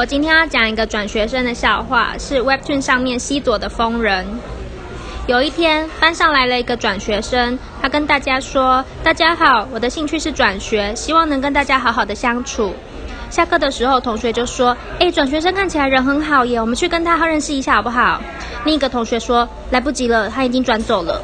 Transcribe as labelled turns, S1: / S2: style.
S1: 我今天要讲一个转学生的笑话，是 Webtoon 上面西佐的疯人。有一天班上来了一个转学生，他跟大家说，大家好，我的兴趣是转学，希望能跟大家好好的相处。下课的时候同学就说，哎，转学生看起来人很好耶，我们去跟他认识一下好不好？另一个同学说，来不及了，他已经转走了。